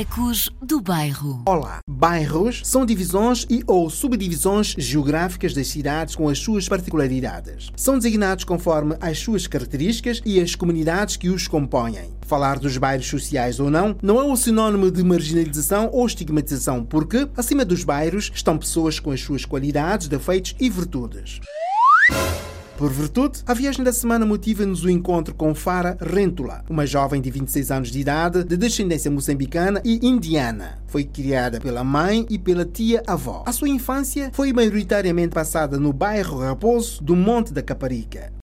Ecos do Bairro. Olá, bairros são divisões e ou subdivisões geográficas das cidades com as suas particularidades. São designados conforme as suas características e as comunidades que os compõem. Falar dos bairros sociais ou não não é o sinônimo de marginalização ou estigmatização, porque acima dos bairros estão pessoas com as suas qualidades, defeitos e virtudes. Por virtude, a viagem da semana motiva-nos o encontro com Fara Rentula, uma jovem de 26 anos de idade, de descendência moçambicana e indiana. Foi criada pela mãe e pela tia-avó. A sua infância foi maioritariamente passada no bairro Raposo do Monte da Caparica.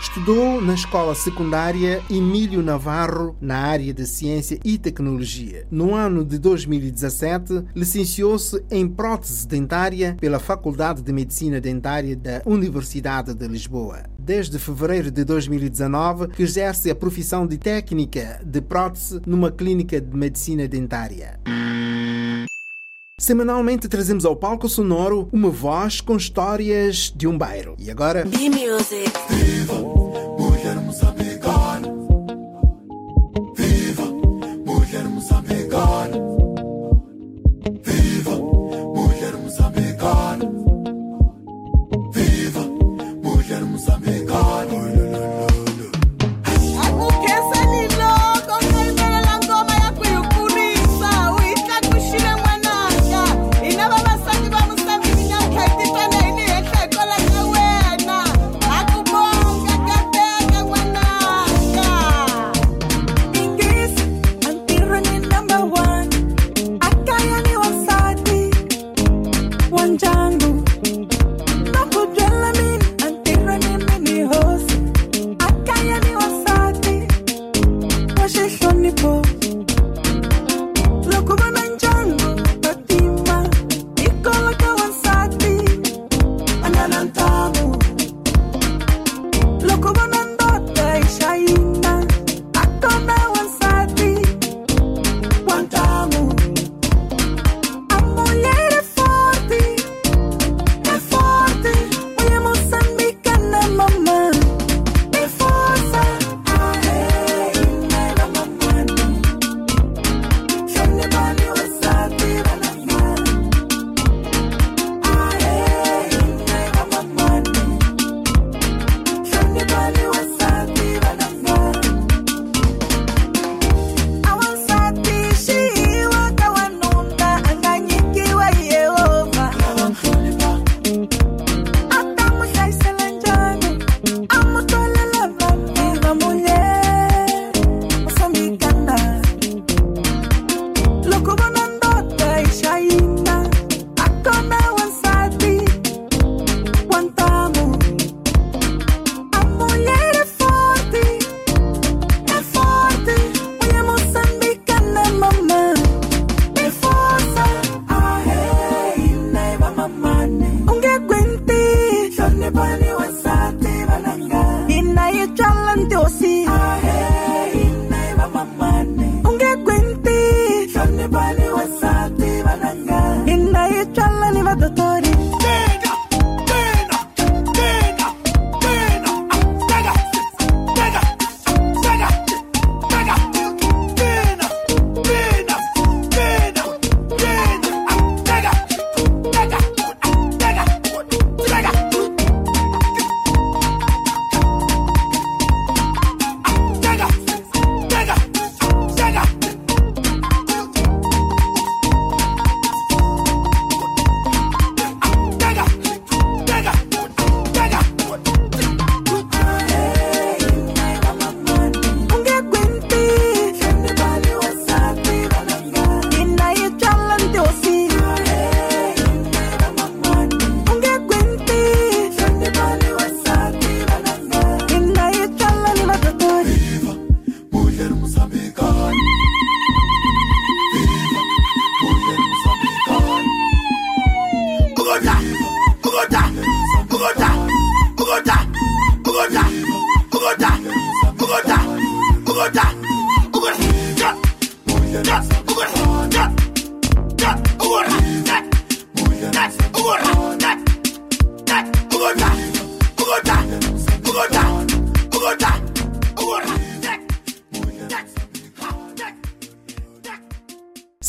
Estudou na escola secundária Emílio Navarro na área de ciência e tecnologia. No ano de 2017, licenciou-se em prótese dentária pela Faculdade de Medicina Dentária da Universidade de Lisboa. Desde fevereiro de 2019, que exerce a profissão de técnica de prótese numa clínica de medicina dentária. Semanalmente trazemos ao palco sonoro uma voz com histórias de um bairro. E agora? B-Music.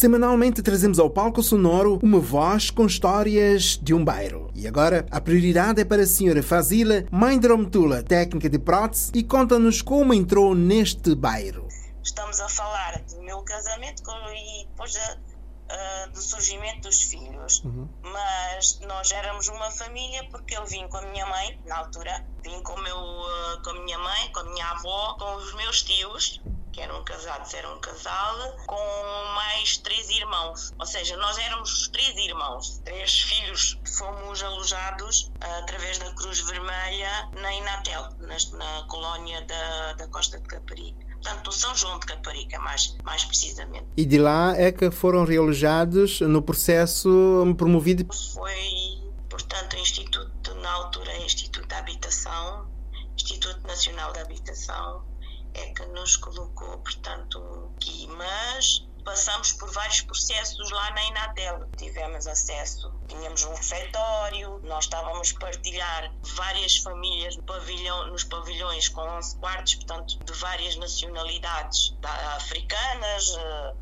Semanalmente trazemos ao palco sonoro uma voz com histórias de um bairro. E agora, a prioridade é para a senhora Fazila, mãe de Romtula, técnica de prótese, e conta-nos como entrou neste bairro. Estamos a falar do meu casamento com- e depois ah, do surgimento dos filhos. Mas nós éramos uma família porque eu vim com a minha mãe, na altura, vim com, meu, ah, com a minha mãe, com a minha avó, com os meus tios, que eram casados, eram um casal, com mais três irmãos. Ou seja, nós éramos três irmãos, três filhos. Fomos alojados ah, através da Cruz Vermelha na Inatel, na, colónia da, da Costa de Caparica. Portanto, São João de Caparica, mais, mais precisamente. E de lá é que foram realojados no processo promovido. Foi, portanto, o Instituto, na altura, Instituto da Habitação, Instituto Nacional da Habitação, é que nos colocou, portanto, aqui. Mas passamos por vários processos lá na Inatel. Tivemos acesso, tínhamos um refeitório, nós estávamos a partilhar várias famílias no pavilhão, nos pavilhões com 11 quartos, portanto, de várias nacionalidades da- africanas, eh,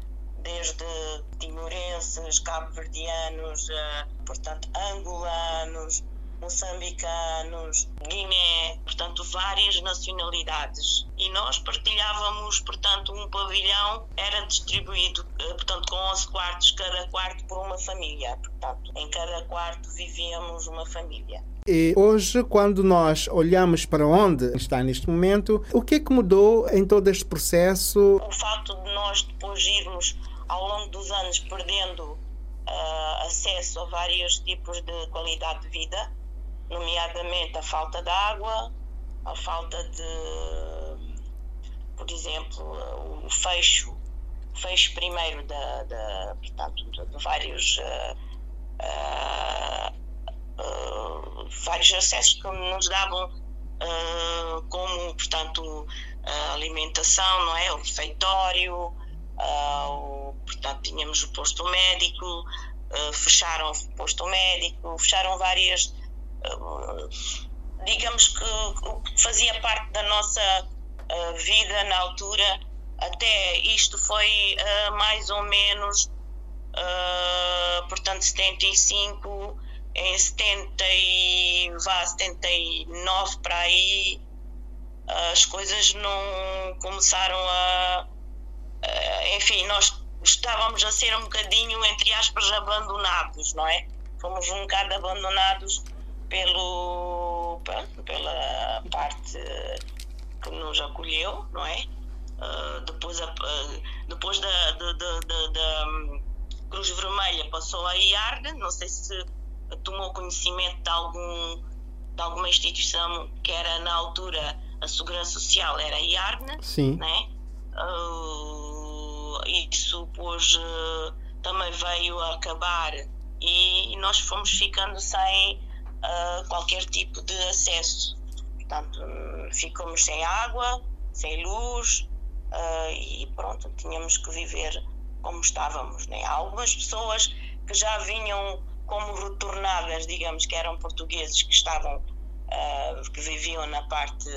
desde timorenses, cabo-verdianos, eh, portanto, angolanos, moçambicanos, Guiné, portanto, várias nacionalidades. E nós partilhávamos, portanto, um pavilhão era distribuído, eh, portanto, com 11 quartos, cada quarto por uma família. Portanto, em cada quarto vivíamos uma família. E hoje, quando nós olhamos para onde está neste momento, o que é que mudou em todo este processo? o facto de nós depois irmos ao longo dos anos perdendo ah, acesso a vários tipos de qualidade de vida, nomeadamente a falta de água, a falta de, por exemplo, o fecho, o fecho primeiro da, da, portanto, de, de vários ah, ah, vários acessos que nos davam como, portanto, a alimentação, não é? O refeitório, o- portanto, tínhamos o posto médico, fecharam o posto médico, fecharam várias, digamos que fazia parte da nossa ah, vida na altura, até isto foi ah, mais ou menos, portanto, 75, em 70 e, vá, 79 para aí, as coisas não começaram a, a- enfim, nós estávamos a ser um bocadinho, entre aspas, abandonados, não é? Fomos um bocado abandonados pelo, pronto, pela parte que nos acolheu, não é? Ah, depois a- ah, depois da, da, da- da- hum, Cruz Vermelha passou a IARD, não sei se tomou conhecimento de algum de alguma instituição que era na altura a Segurança Social, era a IARN, Sim. né? Ah, isso depois ah, também veio a acabar e nós fomos ficando sem ah, qualquer tipo de acesso. Portanto, ficamos sem água, sem luz ah, e pronto, tínhamos que viver como estávamos. Né? Há algumas pessoas que já vinham como retornadas, digamos, que eram portugueses que estavam, ah, que viviam na parte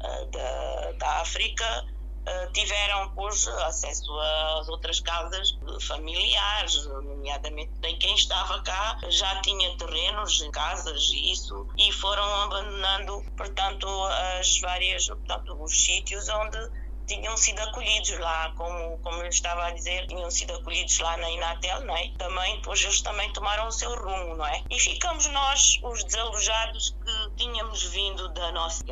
ah, da, da África, tiveram pois, acesso às outras casas familiares, nomeadamente nem quem estava cá já tinha terrenos, casas e isso, e foram abandonando, portanto, as várias, portanto, os sítios onde tinham sido acolhidos lá, como, como eu estava a dizer, tinham sido acolhidos lá na Inatel, não é? Também, depois eles também tomaram o seu rumo, não é? E ficamos nós, os desalojados, que tínhamos vindo da nossa,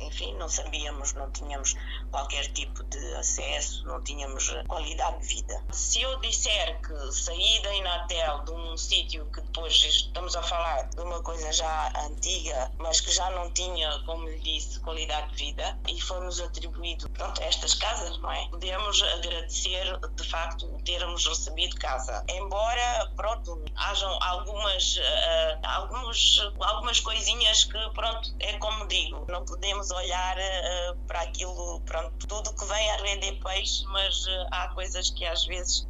enfim, não sabíamos, não tínhamos qualquer tipo de acesso, não tínhamos qualidade de vida. Se eu disser que saí da Inatel de um sítio que depois estamos a falar de uma coisa já antiga, mas que já não tinha, como lhe disse, qualidade de vida, e foi-nos atribuído, pronto, estas casas, não é? Podemos agradecer, de facto, termos recebido casa. Embora, pronto, hajam algumas, eh, alguns, algumas coisinhas que, pronto, é como digo, não podemos olhar eh, para aquilo, pronto, tudo que vem a render peixe, mas eh, há coisas que às vezes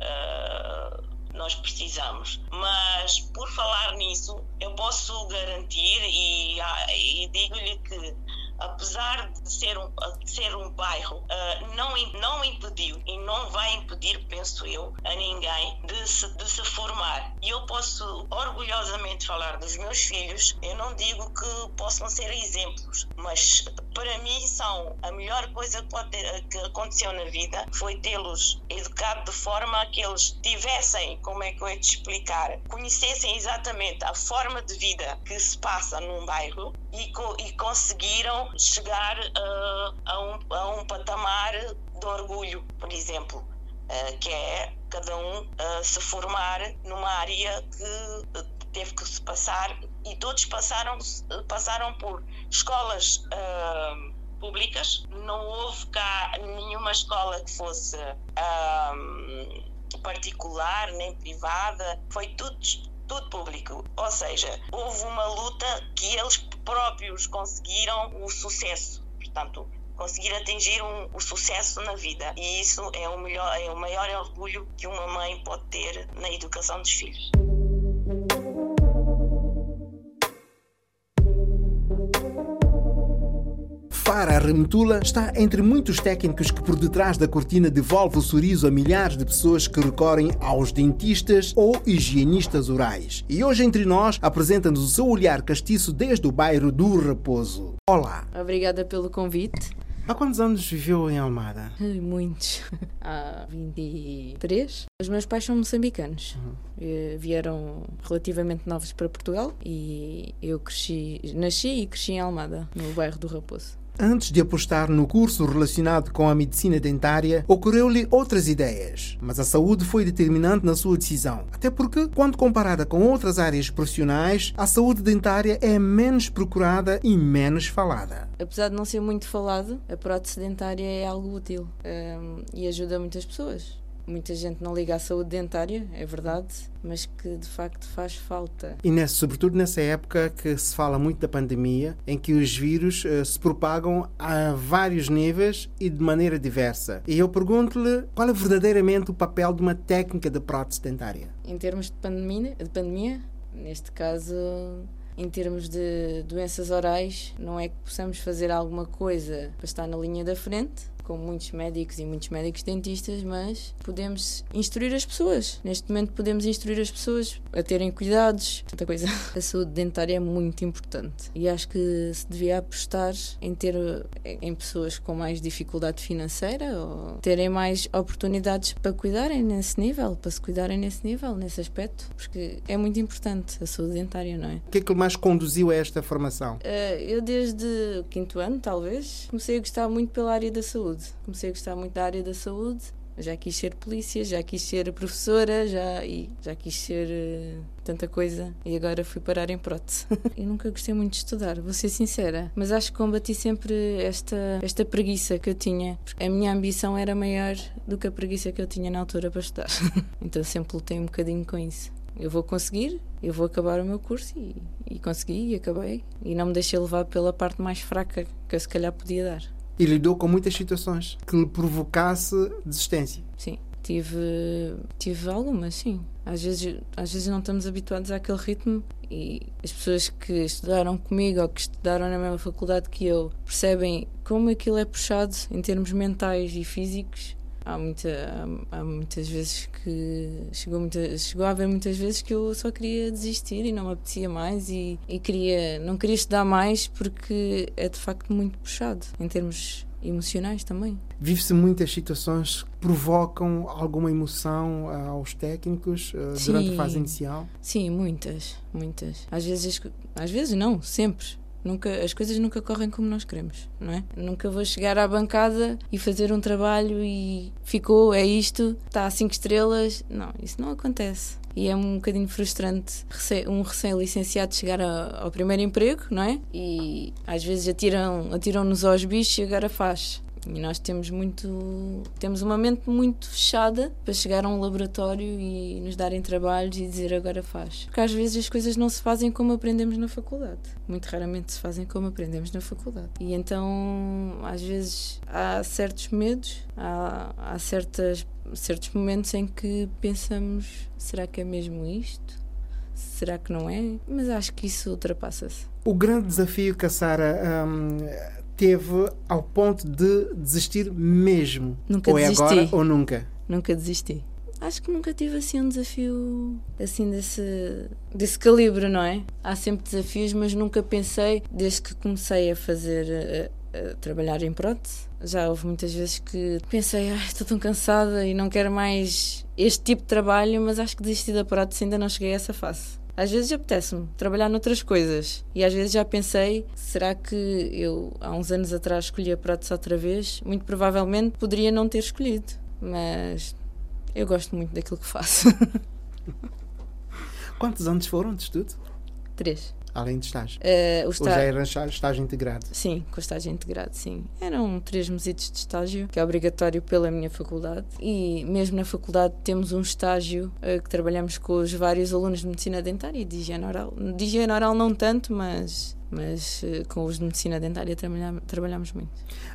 nós precisamos. Mas por falar nisso, eu posso garantir e, ah, e digo-lhe que apesar de ser um, de ser um bairro, uh, não, não impediu e não vai impedir, penso eu, a ninguém de se, de se formar. E eu posso orgulhosamente falar dos meus filhos, eu não digo que possam ser exemplos, mas para mim são a melhor coisa que, pode ter, que aconteceu na vida foi tê-los educado de forma a que eles tivessem, como é que eu ia te explicar, conhecessem exatamente a forma de vida que se passa num bairro e, e conseguiram chegar uh, a, um, a um patamar de orgulho, por exemplo, uh, que é cada um uh, se formar numa área que teve que se passar e todos passaram, passaram por escolas públicas. Não houve cá nenhuma escola que fosse particular nem privada, foi tudo público. Ou seja, houve uma luta que eles próprios conseguiram o sucesso. Portanto, conseguir atingir um, o sucesso na vida. E isso é o, melhor, é o maior orgulho que uma mãe pode ter na educação dos filhos. Fara Remetula está entre muitos técnicos que por detrás da cortina devolve o sorriso a milhares de pessoas que recorrem aos dentistas ou higienistas orais. E hoje entre nós apresenta-nos o seu olhar castiço desde o bairro do Repouso. Olá! Obrigada pelo convite. Há quantos anos viveu em Almada? Muitos. Há 23. Os meus pais são moçambicanos. Uhum. Vieram relativamente novos para Portugal e eu cresci, nasci e cresci em Almada, no bairro do Raposo. Antes de apostar no curso relacionado com a medicina dentária, ocorreu-lhe outras ideias, mas a saúde foi determinante na sua decisão. Até porque, quando comparada com outras áreas profissionais, a saúde dentária é menos procurada e menos falada. Apesar de não ser muito falado, a prótese dentária é algo útil um, e ajuda muitas pessoas muita gente não liga à saúde dentária, é verdade, mas que de facto faz falta. E nessa, sobretudo nessa época que se fala muito da pandemia, em que os vírus uh, se propagam a vários níveis e de maneira diversa. E eu pergunto-lhe qual é verdadeiramente o papel de uma técnica de prótese dentária? Em termos de pandemia, de pandemia neste caso em termos de doenças orais, não é que possamos fazer alguma coisa para estar na linha da frente, com muitos médicos e muitos médicos dentistas, mas podemos instruir as pessoas. Neste momento podemos instruir as pessoas a terem cuidados, tanta coisa. A saúde dentária é muito importante e acho que se devia apostar em ter em pessoas com mais dificuldade financeira ou terem mais oportunidades para cuidarem nesse nível, para se cuidarem nesse nível, nesse aspecto, porque é muito importante a saúde dentária, não é? O que é que mais conduziu a esta formação? Uh, eu desde o quinto ano, talvez, comecei a gostar muito pela área da saúde saúde. Comecei a gostar muito da área da saúde. Já quis ser polícia, já quis ser professora, já, e já quis ser uh, tanta coisa e agora fui parar em prótese. eu nunca gostei muito de estudar, vou ser sincera, mas acho que combati sempre esta, esta preguiça que eu tinha. A minha ambição era maior do que a preguiça que eu tinha na altura para estudar. então sempre lutei um bocadinho com isso. Eu vou conseguir, eu vou acabar o meu curso e, e consegui e acabei. E não me deixei levar pela parte mais fraca que eu se calhar podia dar e lidou com muitas situações que lhe provocasse desistência. Sim, tive, tive algumas, sim. Às vezes, às vezes não estamos habituados àquele ritmo e as pessoas que estudaram comigo ou que estudaram na mesma faculdade que eu percebem como aquilo é puxado em termos mentais e físicos há, muita, há, há, muitas vezes que chegou, muita, chegou a haver muitas vezes que eu só queria desistir e não me apetecia mais e, e queria, não queria estudar mais porque é de facto muito puxado em termos emocionais também. Vive-se muitas situações que provocam alguma emoção aos técnicos uh, durante a fase inicial? Sim, muitas, muitas. Às vezes, às vezes não, sempre. Nunca, as coisas nunca correm como nós queremos, não é? Nunca vou chegar à bancada e fazer um trabalho e ficou, é isto, está a 5 estrelas. Não, isso não acontece. E é um bocadinho frustrante um recém-licenciado chegar ao primeiro emprego, não é? E às vezes atiram, atiram-nos aos bichos e agora faz. E nós temos muito temos uma mente muito fechada para chegar a um laboratório e nos darem trabalhos e dizer agora faz. Porque às vezes as coisas não se fazem como aprendemos na faculdade. Muito raramente se fazem como aprendemos na faculdade. E então, às vezes, há certos medos, há, há certas, certos momentos em que pensamos: será que é mesmo isto? Será que não é? Mas acho que isso ultrapassa-se. O grande desafio que a Sara um, teve ao ponto de desistir mesmo? Nunca ou é desisti. agora ou nunca? Nunca desisti. Acho que nunca tive assim um desafio assim desse, desse calibre, não é? Há sempre desafios, mas nunca pensei, desde que comecei a fazer, a, a trabalhar em prótese, já houve muitas vezes que pensei, "Ai, estou tão cansada e não quero mais este tipo de trabalho, mas acho que desisti da prótese ainda não cheguei a essa fase. Às vezes apetece-me trabalhar noutras coisas e às vezes já pensei, será que eu há uns anos atrás escolhi a prótese outra vez? Muito provavelmente poderia não ter escolhido, mas eu gosto muito daquilo que faço. Quantos anos foram de estudo? Três. Além de estágio? Eh, o Ou está- já era estágio, estágio integrado? Sim, com estágio integrado, sim. Eram três meses de estágio, que é obrigatório pela minha faculdade. E mesmo na faculdade temos um estágio eh, que trabalhamos com os vários alunos de medicina dentária e de higiene oral. De higiene oral não tanto, mas, mas eh, com os de medicina dentária trabalham- trabalhamos muito.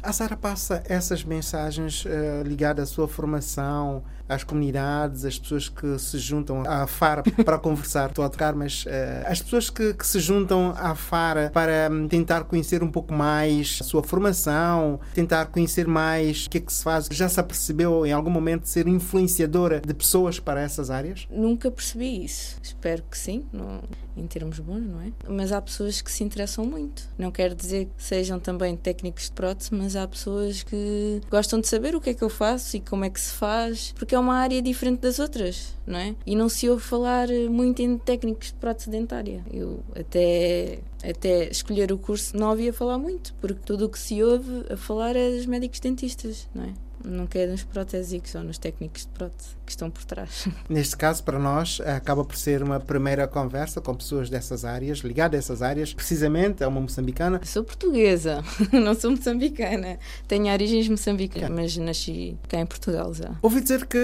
A Sara passa essas mensagens eh, ligadas à sua formação, às comunidades, às pessoas que se juntam à FARA para conversar. Estou a tocar, mas eh, as pessoas que, que se juntam à FARA para hum, tentar conhecer um pouco mais a sua formação, tentar conhecer mais o que é que se faz. Já se apercebeu em algum momento ser influenciadora de pessoas para essas áreas? Nunca percebi isso. Espero que sim, não- em termos bons, não é? Mas há pessoas que se interessam muito. Não quero dizer que sejam também técnicos de prótese, mas há pessoas que gostam de saber o que é que eu faço e como é que se faz, porque é uma área diferente das outras, não é? E não se ouve falar muito em técnicos de prótese dentária. Eu até até escolher o curso não ouvia falar muito, porque tudo o que se ouve a falar é dos médicos dentistas, não é? Nunca é nos protésicos ou nos técnicos de prótese que estão por trás. Neste caso, para nós, acaba por ser uma primeira conversa com pessoas dessas áreas, ligadas a essas áreas, precisamente a uma moçambicana. Sou portuguesa, não sou moçambicana. Tenho origens moçambicanas, mas nasci cá em Portugal já. Ouvi dizer que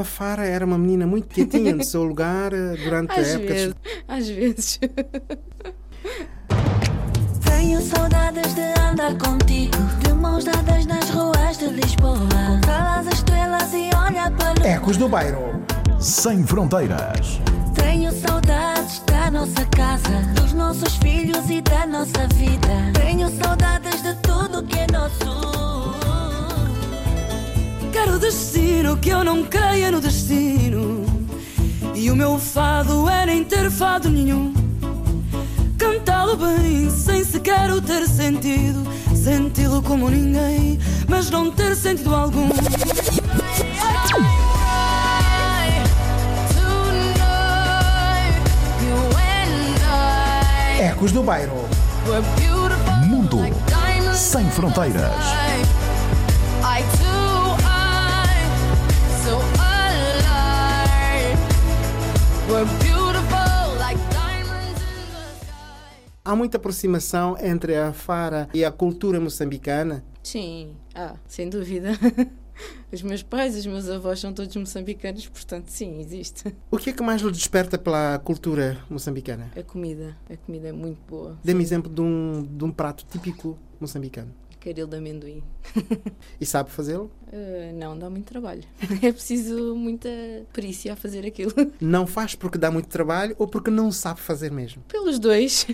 a Fara era uma menina muito quietinha no seu lugar eh, durante a Às época. de- vezes, às vezes. Tenho saudades de andar contigo, de mãos dadas nas ruas de Lisboa. Calas as estrelas e olha para Ecos do Bairro. Sem fronteiras. Tenho saudades da nossa casa, dos nossos filhos e da nossa vida. Tenho saudades de tudo que é nosso. Quero destino que eu não creia no destino. E o meu fado é nem ter fado nenhum. Cantá-lo bem, sem sequer o ter sentido. Senti-lo como ninguém, mas não ter sentido algum. Ecos do Bairro. Mundo sem fronteiras. Há muita aproximação entre a Fara e a cultura moçambicana. Sim, ah, sem dúvida. Os meus pais, os meus avós são todos moçambicanos, portanto, sim, existe. O que é que mais lhe desperta pela cultura moçambicana? A comida, a comida é muito boa. Dê-me exemplo de um, de um prato típico moçambicano. Caril de amendoim. E sabe fazê-lo? Ah, não, dá muito trabalho. É preciso muita perícia a fazer aquilo. Não faz porque dá muito trabalho ou porque não sabe fazer mesmo. Pelos dois.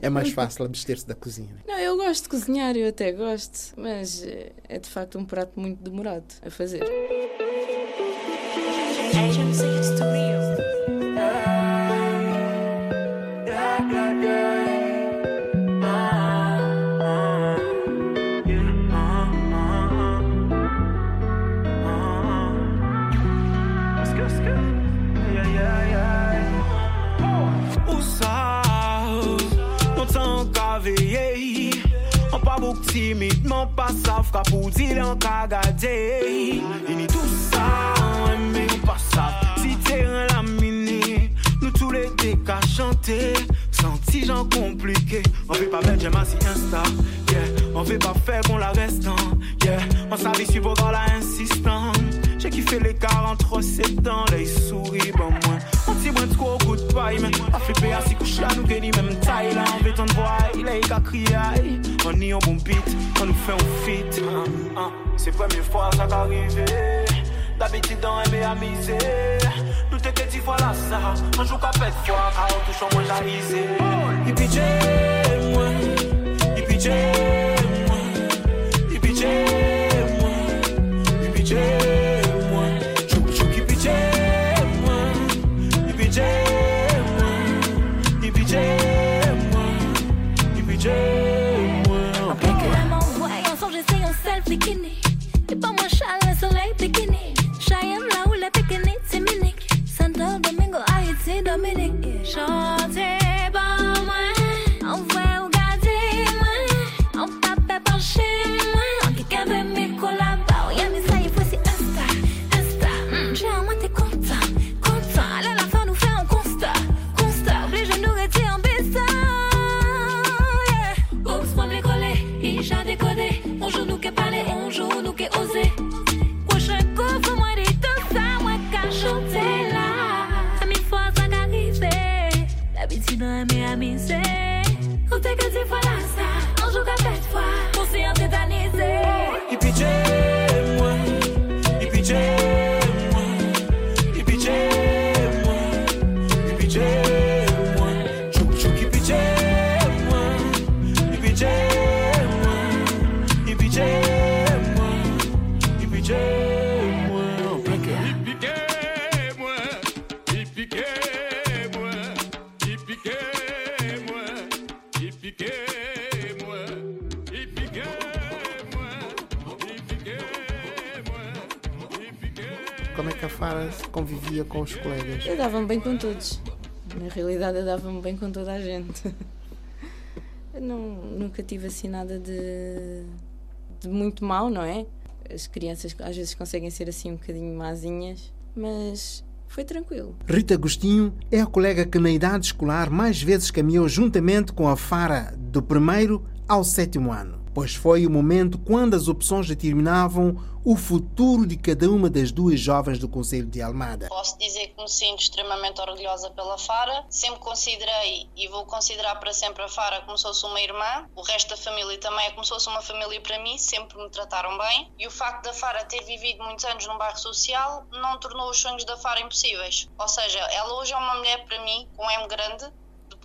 É mais fácil abster-se da cozinha. né? Não, eu gosto de cozinhar, eu até gosto, mas eh, é de facto um prato muito demorado a fazer. Ou timidman pa sa frap ou di lan ka gade Ini tout sa an eme ou pa sa Si te ren la mini Nou tou le te ka chante Santi jan komplike An fe pa bel jema si insta yeah. An fe pa fe kon la restan yeah. An sa vi la insistan Che ki fe le kar an tro setan Le si mwen tko kout pay A flipe a si kouch la nou geni men Tay la an vetan vway Le yi ka kriyay An ni an bon bit An nou fe an fit. Se premye fwa sa ka rive D'abiti dan eme amize Nou te di fwa la sa Anjou ka pet fwa Ka an touchan mwen la ize mwen Como é que a Fara convivia com os colegas? Eu dava-me bem com todos. Na realidade, eu dava-me bem com toda a gente. Eu não, nunca tive assim nada de, de muito mal, não é? As crianças às vezes conseguem ser assim um bocadinho mazinhas, mas foi tranquilo. Rita Agostinho é a colega que na idade escolar mais vezes caminhou juntamente com a Fara do primeiro ao sétimo ano, pois foi o momento quando as opções determinavam o futuro de cada uma das duas jovens do Conselho de Almada. Posso dizer que me sinto extremamente orgulhosa pela Fara. Sempre considerei e vou considerar para sempre a Fara como se fosse uma irmã. O resto da família também é como se fosse uma família para mim. Sempre me trataram bem. E o facto da Fara ter vivido muitos anos num bairro social não tornou os sonhos da Fara impossíveis. Ou seja, ela hoje é uma mulher para mim com M grande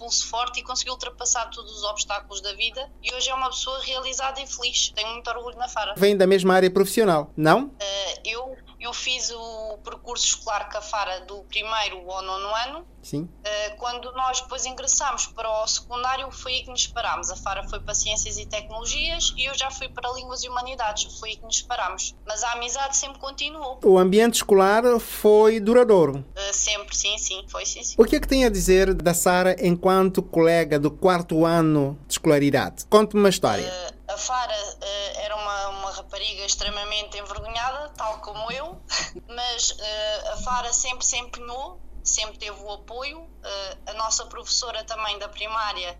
pulso forte e conseguiu ultrapassar todos os obstáculos da vida e hoje é uma pessoa realizada e feliz. Tenho muito orgulho na Fara. Vem da mesma área profissional, não? Uh, eu, eu fiz o percurso escolar com a Fara do primeiro ao nono ano. Sim. Uh, quando nós depois ingressámos para o secundário, foi aí que nos parámos. A Fara foi para Ciências e Tecnologias e eu já fui para Línguas e Humanidades. Foi aí que nos parámos. Mas a amizade sempre continuou. O ambiente escolar foi duradouro. Uh, sempre, sim, sim. Foi sim, sim. O que é que tem a dizer da Sara enquanto colega do quarto ano de escolaridade? Conte-me uma história. Uh, a Fara uh, era uma, uma rapariga extremamente envergonhada, tal como eu, mas uh, a Fara sempre se empenhou, sempre teve o apoio. Uh, a nossa professora também da primária,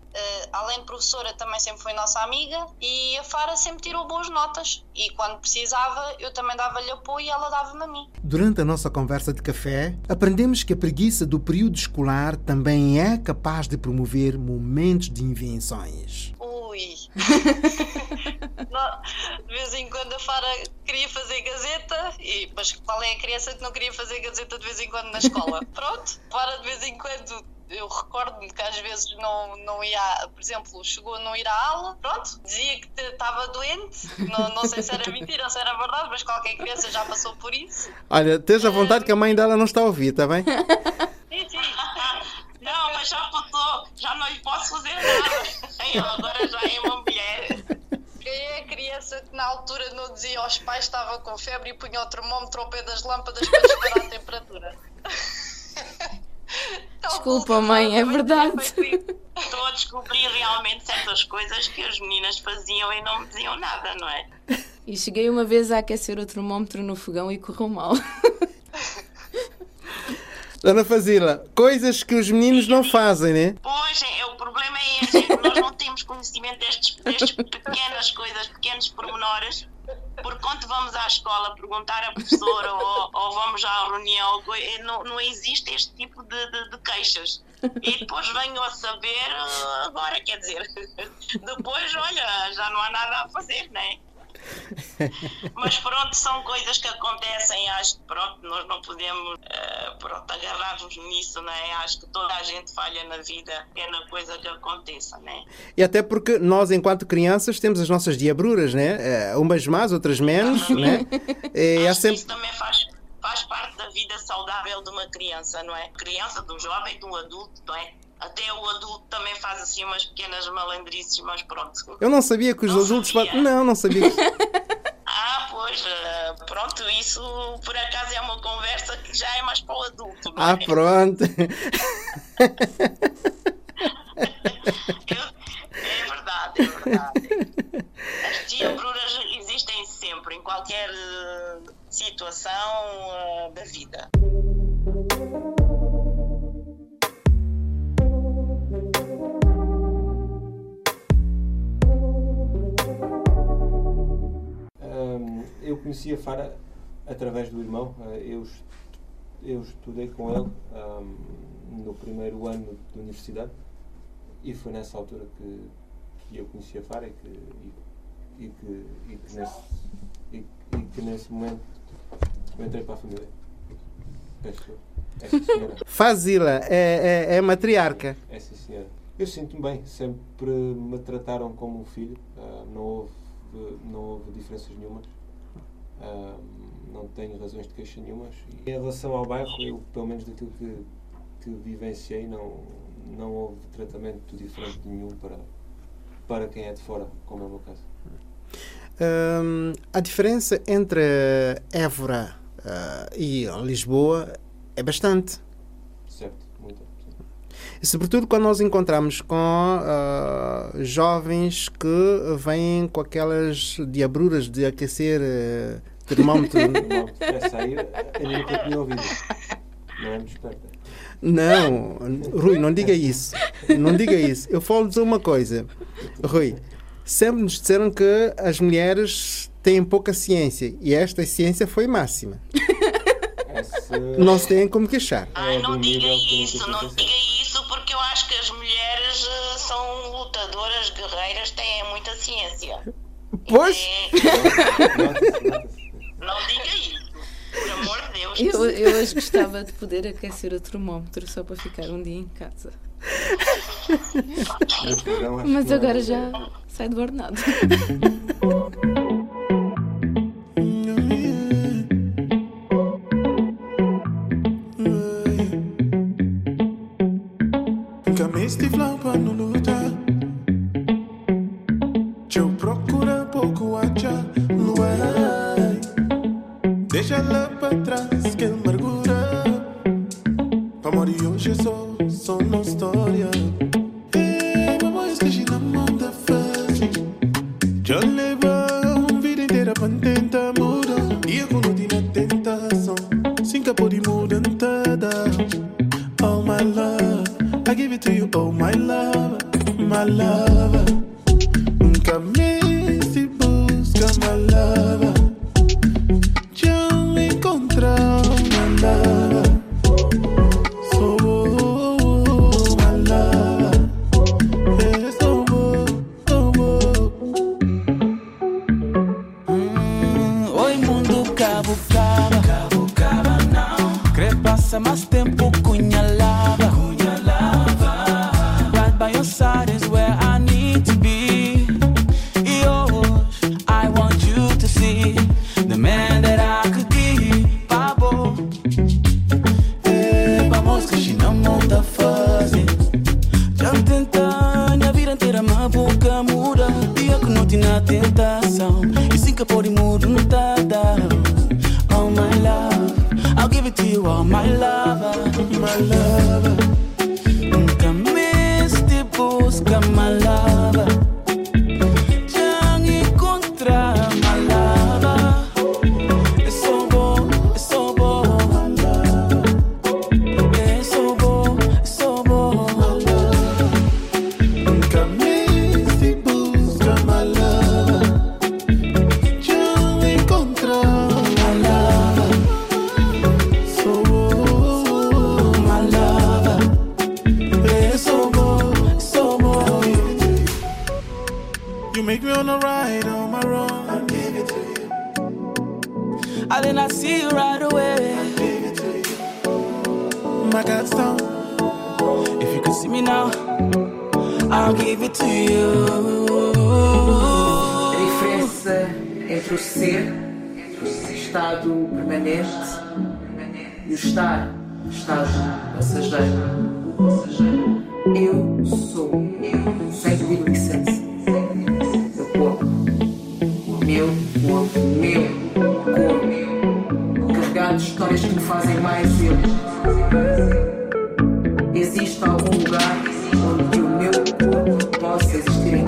além de professora, também sempre foi nossa amiga e a Fara sempre tirou boas notas. E quando precisava, eu também dava-lhe apoio e ela dava-me a mim. Durante a nossa conversa de café, aprendemos que a preguiça do período escolar também é capaz de promover momentos de invenções. Ui! de vez em quando a Fara queria fazer gazeta, e mas qual é a criança que não queria fazer gazeta de vez em quando na escola? Pronto, Fara de vez em quando eu recordo-me que às vezes não, não ia, por exemplo, chegou a não ir à aula, pronto, dizia que estava doente, não, não sei se era mentira ou se era verdade, mas qualquer criança já passou por isso. Olha, esteja à vontade que a mãe dela não está a ouvir, está bem? Sim, sim. Não, mas já passou, já não lhe posso fazer nada. Agora já é uma mulher. Quem é a criança que na altura não dizia aos pais que estava com febre e punha o termômetro ao pé das lâmpadas para disparar a temperatura? Desculpa, mãe, é verdade. Estou a descobrir realmente certas coisas que as meninas faziam e não me diziam nada, não é? E cheguei uma vez a aquecer o termômetro no fogão e correu mal. Dona Fazila, coisas que os meninos não fazem, né? Pois, é, o problema é esse, é que nós não temos conhecimento destes, destes pequenas coisas, pequenos pormenores, porque quando vamos à escola perguntar à professora ou, ou vamos à reunião, não, não existe este tipo de, de, de queixas. E depois venho a saber agora, quer dizer, depois, olha, já não há nada a fazer, não é? Mas pronto, são coisas que acontecem, acho que pronto, nós não podemos uh, pronto, agarrar-nos nisso, não é? Acho que toda a gente falha na vida, pequena coisa que aconteça, né? E até porque nós, enquanto crianças, temos as nossas diabruras, né? Uh, umas mais, outras menos, né? E acho sempre... isso também faz, faz parte da vida saudável de uma criança, não é? Criança, de um jovem, de um adulto, não é? Até o adulto também faz assim umas pequenas malandrices, mas pronto. Eu não sabia que os não adultos fazem. Não, não sabia. ah, pois, pronto, isso por acaso é uma conversa que já é mais para o adulto. ah, é? pronto. Eu, é verdade, é verdade. As diabruras existem sempre, em qualquer situação uh, da vida. Eu conheci a Fara através do irmão. Eu eu estudei com ele ahm, no primeiro ano de universidade e foi nessa altura que, que eu conheci a Fara e que, e, e que, e que nesse, e, que nesse momento eu entrei para a família. Esta, esta senhora. Fazila é, é, é matriarca. É sim, senhora. Eu sinto-me bem, sempre me trataram como um filho, ah, não, houve, não houve diferenças nenhumas, não tenho razões de queixa nenhumas. E em relação ao bairro, eu, pelo menos daquilo que, que vivenciei, não, não houve tratamento diferente nenhum para, para quem é de fora, como é o meu caso. A diferença entre Évora ah, e Lisboa é bastante. Certo, muito. sim. E sobretudo quando nós encontramos com ah, jovens que vêm com aquelas diabruras de aquecer eh, termómetro. Não, essa aí eu nunca tinha ouvido. Não é. Não, Rui, não diga isso. Não diga isso. Eu falo dizer uma coisa. Rui, sempre nos disseram que as mulheres têm pouca ciência e esta ciência foi máxima. Essa Não se têm como queixar. Ai, é não do diga nível que eu isso, não diga isso, porque eu acho que as mulheres eh, são lutadoras, guerreiras, têm muita ciência. Pois, É, não diga isso, por amor de Deus. Eu, eu hoje gostava de poder aquecer o termómetro só para ficar um dia em casa. Mas agora já sai de ordenado. corpo, carregado de histórias que me fazem mais eu. Existe algum lugar onde o meu corpo possa existir em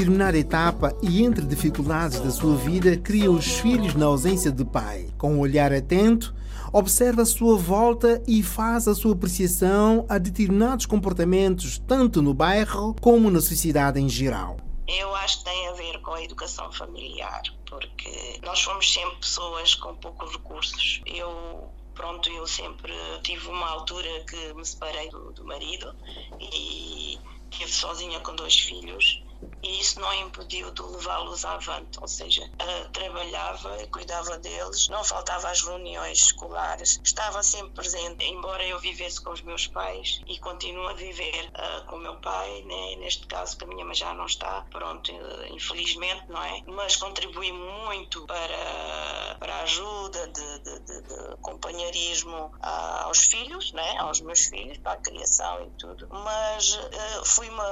Determinada etapa e entre dificuldades da sua vida, cria os filhos na ausência de pai. Com um olhar atento, observa a sua volta e faz a sua apreciação a determinados comportamentos, tanto no bairro como na sociedade em geral. Eu acho que tem a ver com a educação familiar, porque nós fomos sempre pessoas com poucos recursos. Eu pronto, eu sempre tive uma altura que me separei do, do marido e estive sozinha com dois filhos e isso não impediu de levá-los avante, ou seja, uh, trabalhava, cuidava deles, não faltava às reuniões escolares, estava sempre presente, embora eu vivesse com os meus pais e continuo a viver uh, com o meu pai, né? neste caso que a minha mãe já não está, pronto, uh, infelizmente, não é? Mas contribui muito para, para a ajuda de, de, de, de companheirismo aos filhos, né? aos meus filhos, para a criação e tudo, mas fui uma,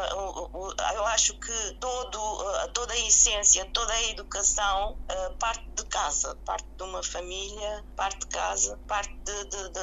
eu acho que todo, uh, toda a essência, toda a educação uh, parte de casa, parte de uma família, parte de casa, parte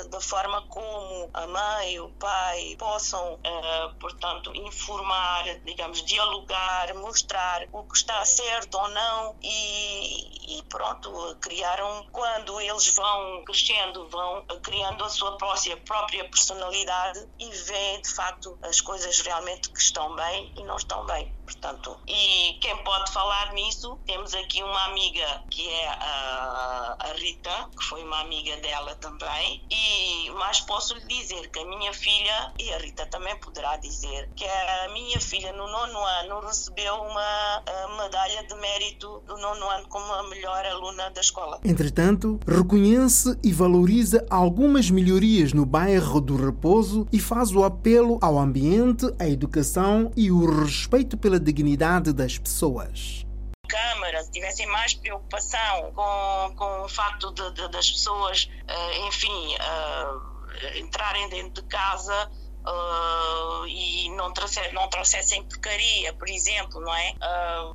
da forma como a mãe, o pai possam, uh, portanto, informar, digamos, dialogar, mostrar o que está certo ou não e, e pronto, criaram, quando eles vão crescendo, vão criando a sua própria, própria personalidade e veem de facto as coisas realmente que estão bem e não estão bem. Portanto, e quem pode falar nisso, temos aqui uma amiga que é a, a, Rita, que foi uma amiga dela também, e mas posso lhe dizer que a minha filha, e a Rita também poderá dizer, que a minha filha no nono ano recebeu uma medalha de mérito do nono ano como a melhor aluna da escola. Entretanto, reconhece e valoriza algumas melhorias no bairro do Repouso e faz o apelo ao ambiente, à educação e o respeito pela dignidade das pessoas. Câmara, se tivessem mais preocupação com, com o facto de, de, das pessoas, uh, enfim, uh, entrarem dentro de casa uh, e não, trouxer, não trouxessem porcaria, por exemplo, não é?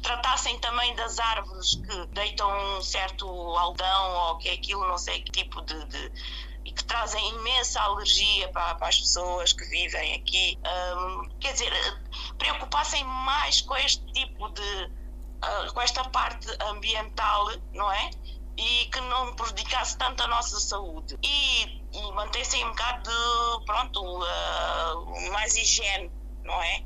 tratassem também das árvores que deitam um certo aldão ou que é aquilo, não sei que tipo de, de e que trazem imensa alergia para, para, as pessoas que vivem aqui. Um, quer dizer, preocupassem mais com este tipo de. Uh, com esta parte ambiental, não é? E que não prejudicasse tanto a nossa saúde. E, e mantessem um bocado de. pronto, uh, mais higiene, não é?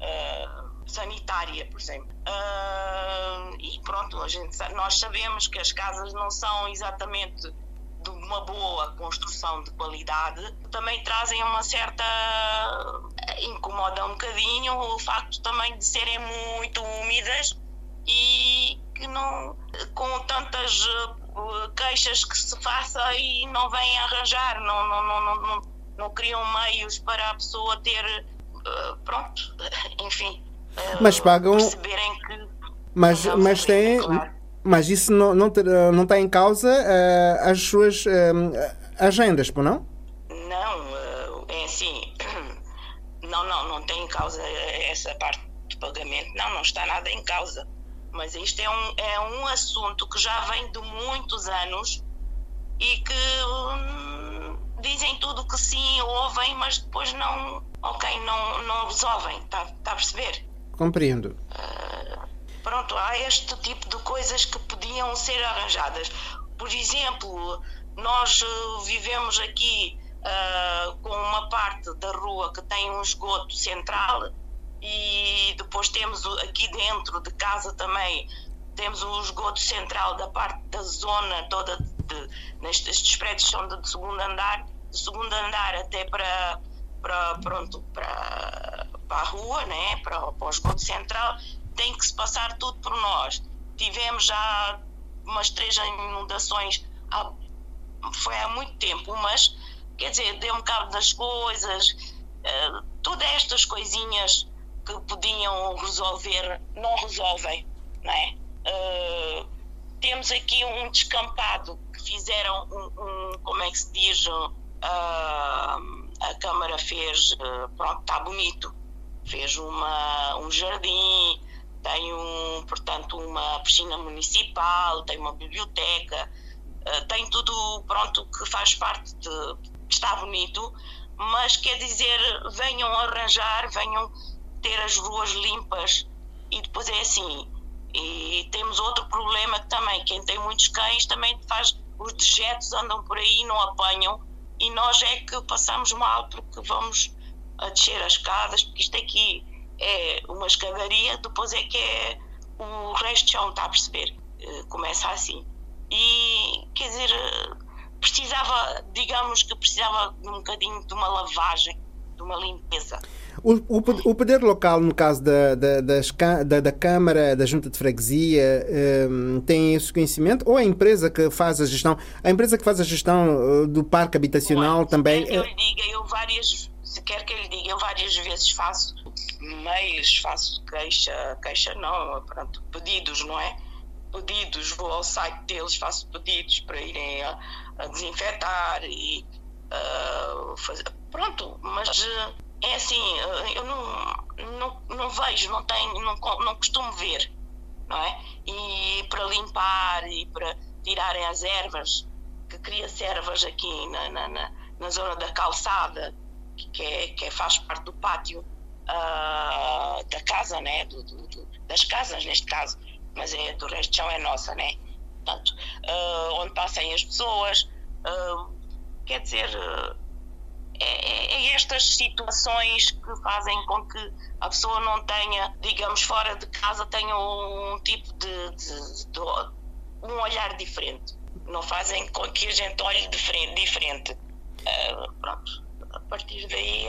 Uh, sanitária, por exemplo. Uh, e pronto, a gente, nós sabemos que as casas não são exatamente de uma boa construção de qualidade, também trazem uma certa. incomoda um bocadinho o facto também de serem muito úmidas e que não. com tantas uh, queixas que se faça e não vêm arranjar, não, não, não, não, não, criam meios para a pessoa ter. Uh, pronto, enfim. Mas pagam. Perceberem que. Mas, mas tem. Claro mas isso não, não, não está em causa uh, as suas uh, agendas, por não? Não, é assim. Não, não, não tem em causa essa parte de pagamento. Não, não está nada em causa. Mas isto é um, é um assunto que já vem de muitos anos e que hum, dizem tudo que sim, ouvem, mas depois não, ok, não, não resolvem. Está tá a perceber? Compreendo. Uh, Pronto, há este tipo de coisas que podiam ser arranjadas. Por exemplo, nós eh, vivemos aqui uh, com uma parte da rua que tem um esgoto central e depois temos aqui dentro de casa também temos o esgoto central da parte da zona toda de, nestes estes prédios são de segundo andar de segundo andar até para para pronto para, para a rua né para, para o esgoto central tem que se passar tudo por nós. Tivemos já umas três inundações, há, foi há muito tempo, mas quer dizer, deu um cabo das coisas, uh, todas estas coisinhas que podiam resolver, não resolvem, não é? Uh, temos aqui um descampado que fizeram um, um como é que se diz, uh, a Câmara fez, pronto, está bonito, fez uma, um jardim, tem um, portanto, uma piscina municipal, tem uma biblioteca, uh, tem tudo pronto que faz parte de está bonito, mas quer dizer, venham arranjar, venham ter as ruas limpas e depois é assim. E temos outro problema que também, quem tem muitos cães também faz, os dejetos andam por aí, não apanham e nós é que passamos mal porque vamos a descer as escadas, porque isto aqui é uma escadaria, depois é que é o resto de chão, está a perceber? Eh, começa assim. E quer dizer, eh, precisava, digamos que precisava um bocadinho de uma lavagem, de uma limpeza. O, o, o poder local, no caso da, da, das, da, da Câmara, da Junta de Freguesia, um, tem esse conhecimento? Ou a empresa que faz a gestão, a empresa que faz a gestão do parque habitacional Bom, também? Quer que eu lhe diga, eu várias, se quer que eu lhe diga, eu várias vezes faço mails, faço queixa, queixa não, pronto, pedidos, não é? Pedidos, vou ao site deles, faço pedidos para irem a, a desinfetar e uh, fazer, pronto, mas é assim, eu não, não, não vejo, não tenho, não, não costumo ver, não é? E para limpar e para tirarem as ervas, que cria ervas aqui na, na, na, na, zona da calçada, que, é, que é, faz parte do pátio uh, da casa, né? Do, do, do, das casas neste caso, mas é do resto de chão é nossa, né? Portanto, uh, onde passem as pessoas, uh, quer dizer é, é, é, estas situações que fazem com que a pessoa não tenha, digamos, fora de casa, tenha um tipo de, de, de um olhar diferente. Não fazem com que a gente olhe diferente. diferente. Uh, pronto, a partir daí.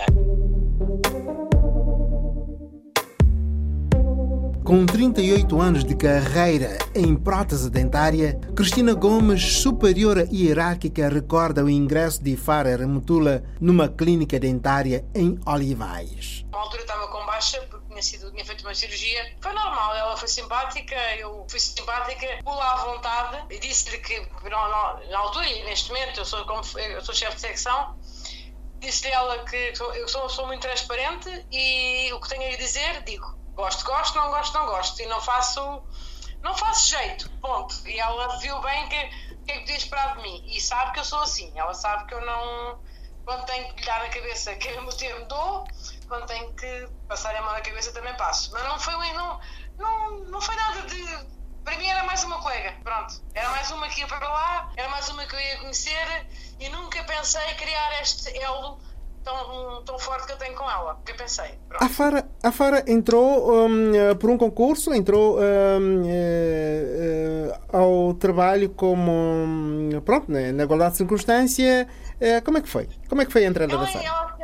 Com 38 anos de carreira em prótese dentária, Cristina Gomes, superiora hierárquica, recorda o ingresso de Fara Remutula numa clínica dentária em Olivais. Uma altura estava com baixa porque tinha, sido, tinha feito uma cirurgia. Foi normal, ela foi simpática, eu fui simpática, pula à vontade e disse-lhe que na altura e neste momento eu sou, eu sou chefe de secção disse-lhe ela que eu sou, sou muito transparente e o que tenho a dizer, digo. Gosto, gosto, não gosto, não gosto. E não faço, não faço jeito, ponto. E ela viu bem que, que é que podia esperar de mim. E sabe que eu sou assim. Ela sabe que eu não. Quando tenho que lhe dar na cabeça que eu me termo dou, quando tenho que passar a mão na cabeça também passo. Mas não foi, não, não, não foi nada de. Para mim era mais uma colega, pronto. Era mais uma que ia para lá, era mais uma que eu ia conhecer e nunca pensei criar este elo tão, tão forte que eu tenho com ela, que eu pensei. A Fara, a Fara entrou um, por um concurso, entrou um, uh, uh, ao trabalho como, pronto, né, na igualdade de circunstância. Como é que foi? Como é que foi a entrada ela, da Fara? Ela,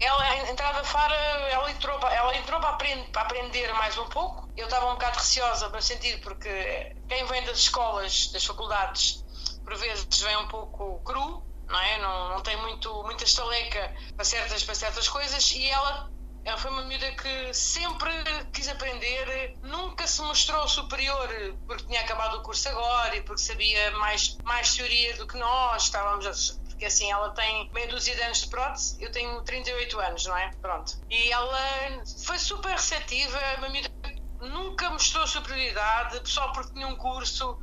ela, a entrada da Fara, ela entrou, ela entrou para, aprender, para aprender mais um pouco. Eu estava um bocado receosa, no sentido, porque quem vem das escolas, das faculdades, por vezes vem um pouco cru, não é? Não, não tem muito, muita estaleca para certas, para certas coisas e ela ela foi uma miúda que sempre quis aprender, nunca se mostrou superior porque tinha acabado o curso agora e porque sabia mais, mais teoria do que nós, estávamos porque assim, ela tem meia dúzia de anos de prótese, eu tenho 38 anos, não é? Pronto. E ela foi super receptiva, uma miúda nunca mostrou superioridade, só porque tinha um curso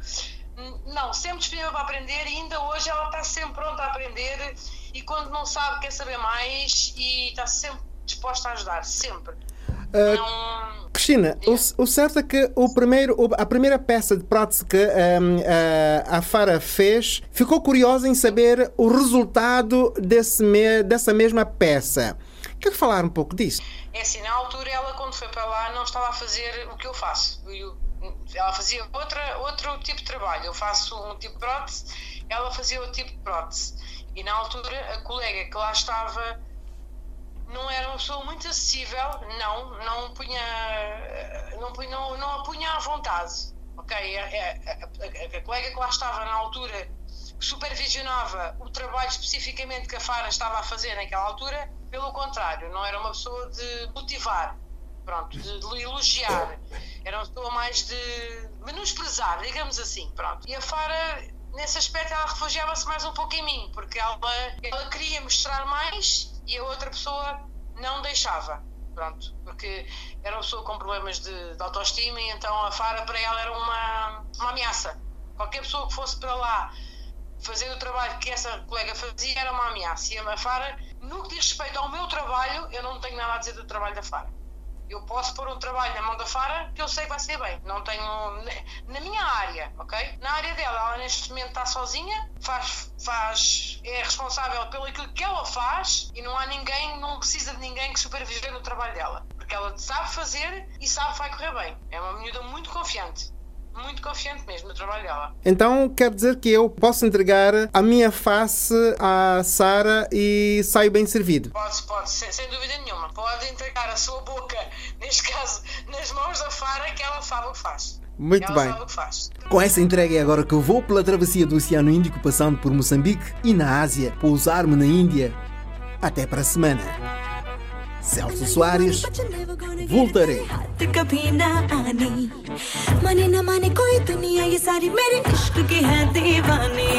não, sempre disponível para aprender e ainda hoje ela está sempre pronta a aprender e quando não sabe quer saber mais e está sempre disposta a ajudar, sempre. Uh, não... Cristina, o, o, certo é que o primeiro, a primeira peça de prótese que um, a, a Fara fez ficou curiosa em saber o resultado desse me, dessa mesma peça. Quer falar um pouco disso? É assim, na altura ela quando foi para lá não estava a fazer o que eu faço. Eu, ela fazia outra, outro tipo de trabalho. Eu faço um tipo de prótese, ela fazia outro tipo de prótese. E na altura a colega que lá estava não era uma pessoa muito acessível, não, não punha, não, punha, não, não a punha à vontade. Ok? A, a, a, a, colega que lá estava na altura supervisionava o trabalho especificamente que a Fara estava a fazer naquela altura, pelo contrário, não era uma pessoa de motivar, pronto, de, de elogiar era uma pessoa mais de menosprezar, digamos assim, pronto. E a Fara, nesse aspecto, ela refugiava-se mais um pouco em mim, porque ela, ela queria mostrar mais e a outra pessoa não deixava. Pronto, porque era uma pessoa com problemas de, de autoestima e então a Fara para ela era uma, uma ameaça. Qualquer pessoa que fosse para lá fazer o trabalho que essa colega fazia era uma ameaça. E a Fara, no que diz respeito ao meu trabalho, eu não tenho nada a dizer do trabalho da Fara Eu posso pôr um trabalho na mão da Fara que eu sei que vai ser bem. Não tenho. Na minha área, ok? Na área dela, ela neste momento está sozinha, faz, faz, é responsável pelo aquilo que ela faz e não há ninguém, não precisa de ninguém que supervisione o trabalho dela. Porque ela sabe fazer e sabe que vai correr bem. É uma miúda muito confiante muito confiante mesmo no trabalho dela. Então quer dizer que eu posso entregar a minha face à Sara e saio bem servido? Pode, pode, sem, sem, dúvida nenhuma. Pode entregar a sua boca, neste caso, nas mãos da Fara, que ela sabe o que faz. Muito ela bem. Com essa entrega é agora que eu vou pela travessia do Oceano Índico, passando por Moçambique e na Ásia, pousar-me na Índia. Até para a semana. Celso Soares, voltarei. सारी मेरे इश्क की है दीवानी।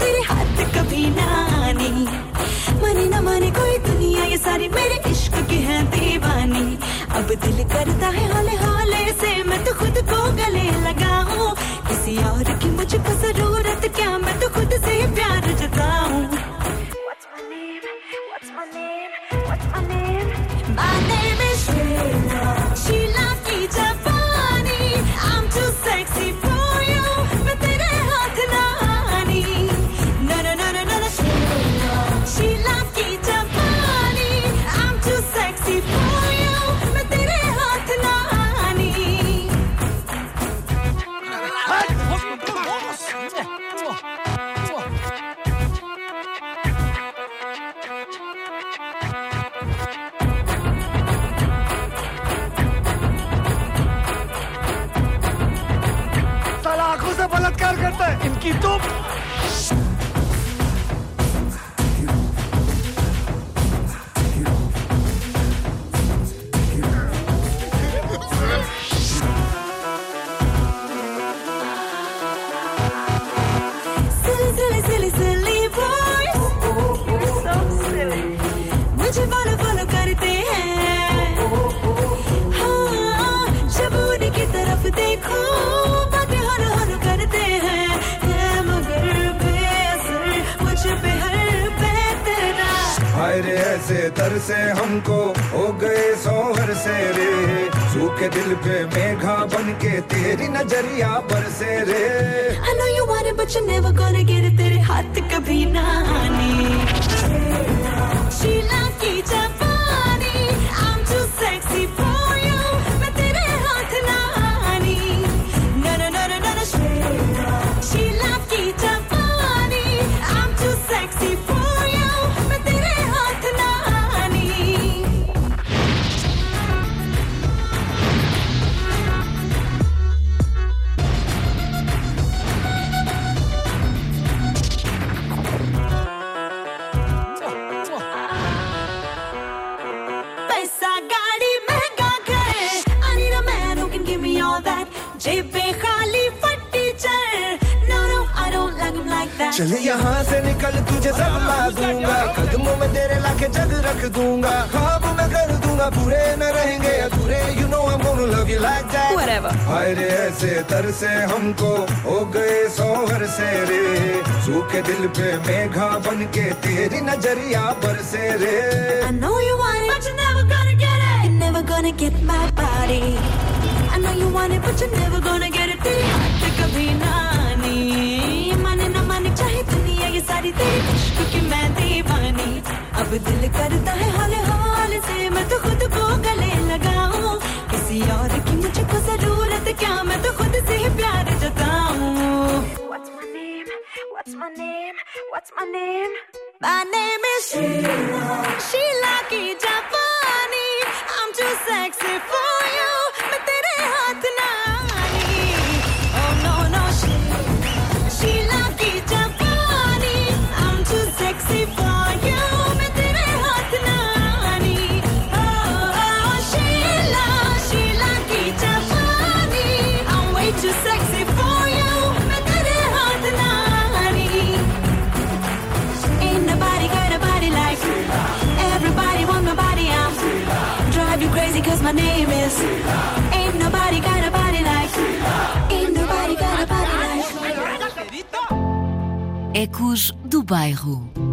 तेरे हाथ कभी न माने कोई दुनिया, ये सारी मेरे इश्क की है दीवानी। अब दिल करता है मुझे follow, follow करते हैं। हाँ, जब उनकी तरफ़ देखो बातें हर हर करते हैं। है मगर बेअसर मुझ पे हर बेतरा हाय रे ऐसे तर से हमको हो गए सोहर से रे। सूखे दिल पे मेघा बन के तेरी नज़रिया बरसे रे। I know you want it but you're never gonna get it. तेरे हाथ कभी ना आने। Silah. चले यहाँ से निकल तुझे सब ला दूँगा। कदमों में तेरे लाके जग रख दूँगा। खाब में कर दूँगा। पूरे न रहेंगे अधूरे। You know I am like that हायरे ऐसे तर से हमको हो गए सोहर से रे। सूखे दिल पे मेघा बन के तेरी नज़रिया पर से रे। I know you want but you never never gonna get my body. I know you want it but you're never gonna get it. do? सारी तेरी इश्क की मैं दीवानी अब दिल करता है हौले हौले से, मैं तो खुद को गले लगाऊँ किसी और की मुझको ज़रूरत, क्या मैं तो खुद से ही प्यार जताऊं What's my name? What's my name? My name? Is Sheila. Sheila की जापानी. I'm too sexy for you. मैं तेरे हाथ name is. Ain't nobody got a body like. Ain't nobody got a body like. Ecos do bairro.